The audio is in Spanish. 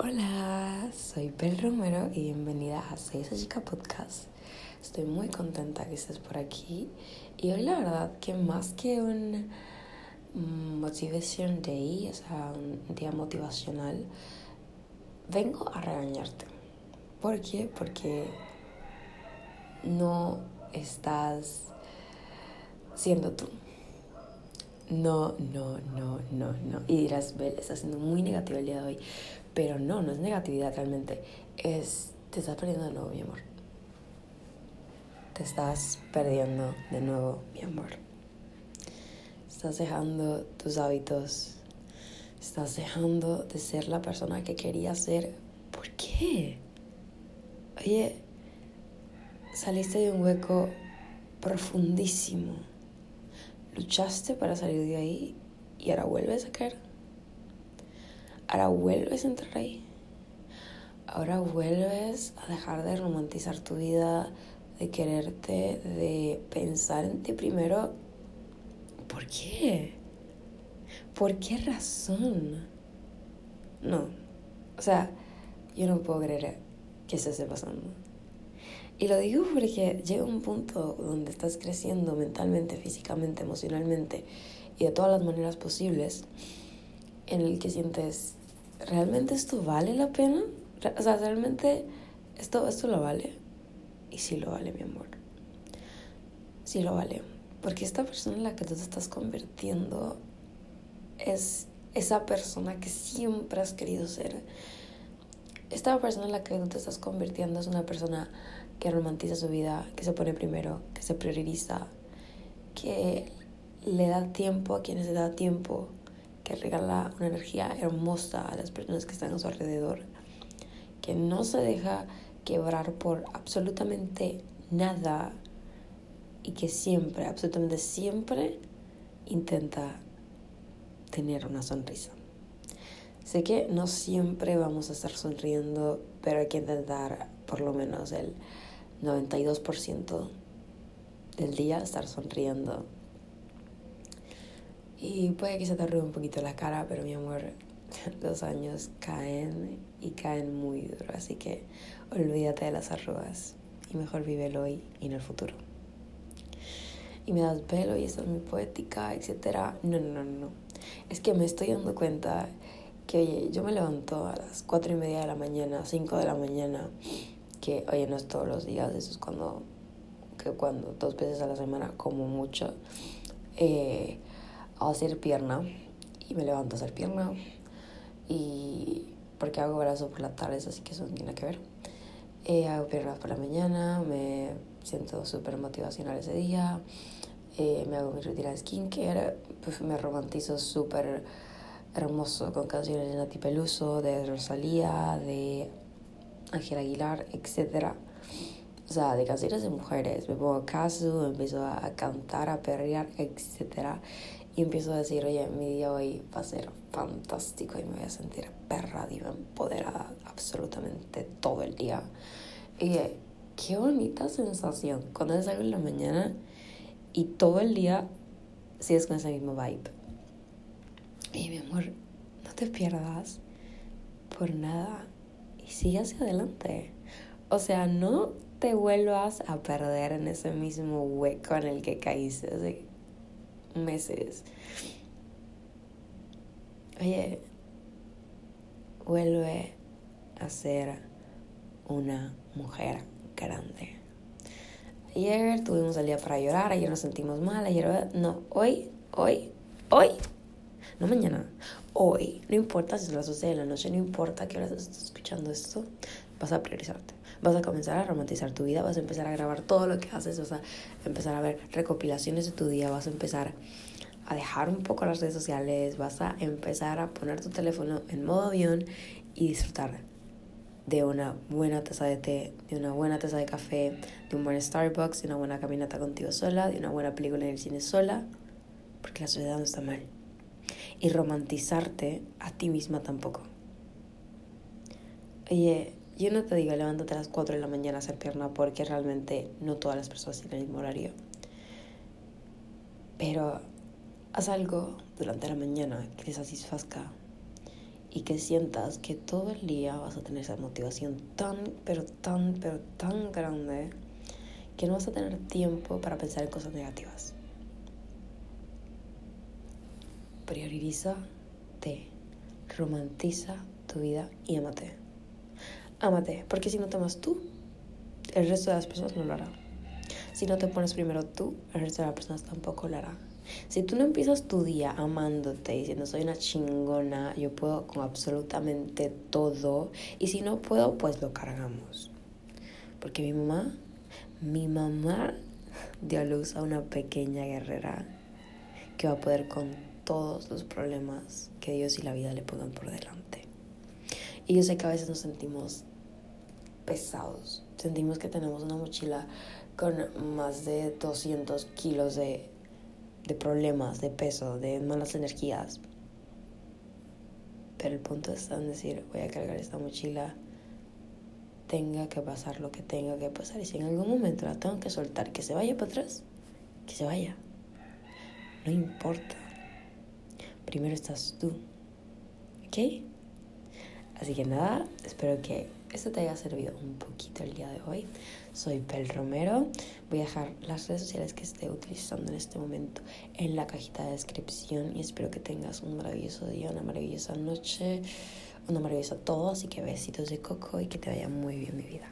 Hola, soy Bel Romero y bienvenida a Soy esa chica podcast. Estoy muy contenta que estés por aquí y hoy la verdad que más que un motivation day, o sea, un día motivacional, vengo a regañarte. ¿Por qué? Porque no estás siendo tú. No, no, no, no, no. Y dirás, Bel, estás siendo muy negativa el día de hoy. Pero no, no es negatividad realmente. Es, te estás perdiendo de nuevo, mi amor. Te estás perdiendo de nuevo, mi amor. Estás dejando tus hábitos. Estás dejando de ser la persona que querías ser. ¿Por qué? Oye, saliste de un hueco profundísimo. Luchaste para salir de ahí y ahora vuelves a caer. Ahora vuelves a entrar ahí. Ahora vuelves a dejar de romantizar tu vida, de quererte, de pensar en ti primero. ¿Por qué? ¿Por qué razón? No. O sea, yo no puedo creer que eso esté pasando. Y lo digo porque llega un punto donde estás creciendo mentalmente, físicamente, emocionalmente y de todas las maneras posibles en el que sientes ¿realmente esto vale la pena? O sea, ¿realmente esto, esto lo vale? Y sí lo vale, mi amor. Sí lo vale. Porque esta persona en la que tú te estás convirtiendo es esa persona que siempre has querido ser. Esta persona en la que tú te estás convirtiendo es una persona que romantiza su vida, que se pone primero, que se prioriza, que le da tiempo a quienes le da tiempo, que regala una energía hermosa a las personas que están a su alrededor, que no se deja quebrar por absolutamente nada y que siempre, absolutamente siempre intenta tener una sonrisa. Sé que no siempre vamos a estar sonriendo, pero hay que intentar por lo menos el 92% del día estar sonriendo y puede que se te arrugue un poquito la cara, pero mi amor, los años caen y caen muy duro. Así que olvídate de las arrugas y mejor vive el hoy y en el futuro. Y me das pelo y esta es muy poética, etc. No, no, no, no. Es que me estoy dando cuenta que, oye, yo me levanto a las cuatro y media de la mañana, 5 de la mañana, que, oye, no es todos los días, eso es cuando, que cuando dos veces a la semana, como mucho. Eh, a hacer pierna. Y me levanto a hacer pierna. Y porque hago brazo por las tardes, así que eso no tiene que ver. Eh, hago piernas por la mañana, me siento súper motivacional ese día, eh, me hago mi rutina de skincare, pues me romantizo súper hermoso con canciones de Nati Peluso, de Rosalía, de Ángel Aguilar, etc. O sea, de canciones de mujeres, me pongo caso, empiezo a cantar, a perrear, etc y empiezo a decir, oye, mi día hoy va a ser fantástico y me voy a sentir perra, diva, empoderada absolutamente todo el día. Y qué bonita sensación cuando salgo en la mañana y todo el día sigues con esa misma vibe. Y mi amor, no te pierdas por nada y sigue hacia adelante. O sea, no te vuelvas a perder en ese mismo hueco en el que caíste meses. Oye, vuelve a ser una mujer grande. Ayer tuvimos el día para llorar, ayer nos sentimos mal, ayer no, hoy, hoy, hoy, no mañana, hoy, no importa si es las 12 de la noche, no importa que ahora estás escuchando esto, vas a priorizarte vas a comenzar a romantizar tu vida, vas a empezar a grabar todo lo que haces, vas a empezar a ver recopilaciones de tu día, vas a empezar a dejar un poco las redes sociales, vas a empezar a poner tu teléfono en modo avión y disfrutar de una buena taza de té, de una buena taza de café, de un buen Starbucks, de una buena caminata contigo sola, de una buena película en el cine sola, porque la soledad no está mal. Y romantizarte a ti misma tampoco. Oye, yo no te digo levántate a las 4 de la mañana a hacer pierna porque realmente no todas las personas tienen el mismo horario. Pero haz algo durante la mañana que te satisfazca y que sientas que todo el día vas a tener esa motivación tan, pero tan, pero tan grande que no vas a tener tiempo para pensar en cosas negativas. Priorízate, romantiza tu vida y amate. Amate, porque si no te amas tú, el resto de las personas no lo harán. Si no te pones primero tú, el resto de las personas tampoco lo harán. Si tú no empiezas tu día amándote, diciendo soy una chingona, yo puedo con absolutamente todo, y si no puedo, pues lo cargamos. Porque mi mamá, mi mamá dio a luz a una pequeña guerrera que va a poder con todos los problemas que Dios y la vida le pongan por delante. Y yo sé que a veces nos sentimos pesados, sentimos que tenemos una mochila con más de 200 kilos de de problemas, de peso, de malas energías. Pero el punto está en decir, voy a cargar esta mochila, tenga que pasar lo que tenga que pasar. Y si en algún momento la tengo que soltar, que se vaya para atrás, que se vaya. No importa. Primero estás tú. ¿Ok? Así que nada, espero que esto te haya servido un poquito el día de hoy. Soy Pel Romero. Voy a dejar las redes sociales que esté utilizando en este momento en la cajita de descripción y espero que tengas un maravilloso día, una maravillosa noche, una maravillosa todo. Así que besitos de coco y que te vaya muy bien mi vida.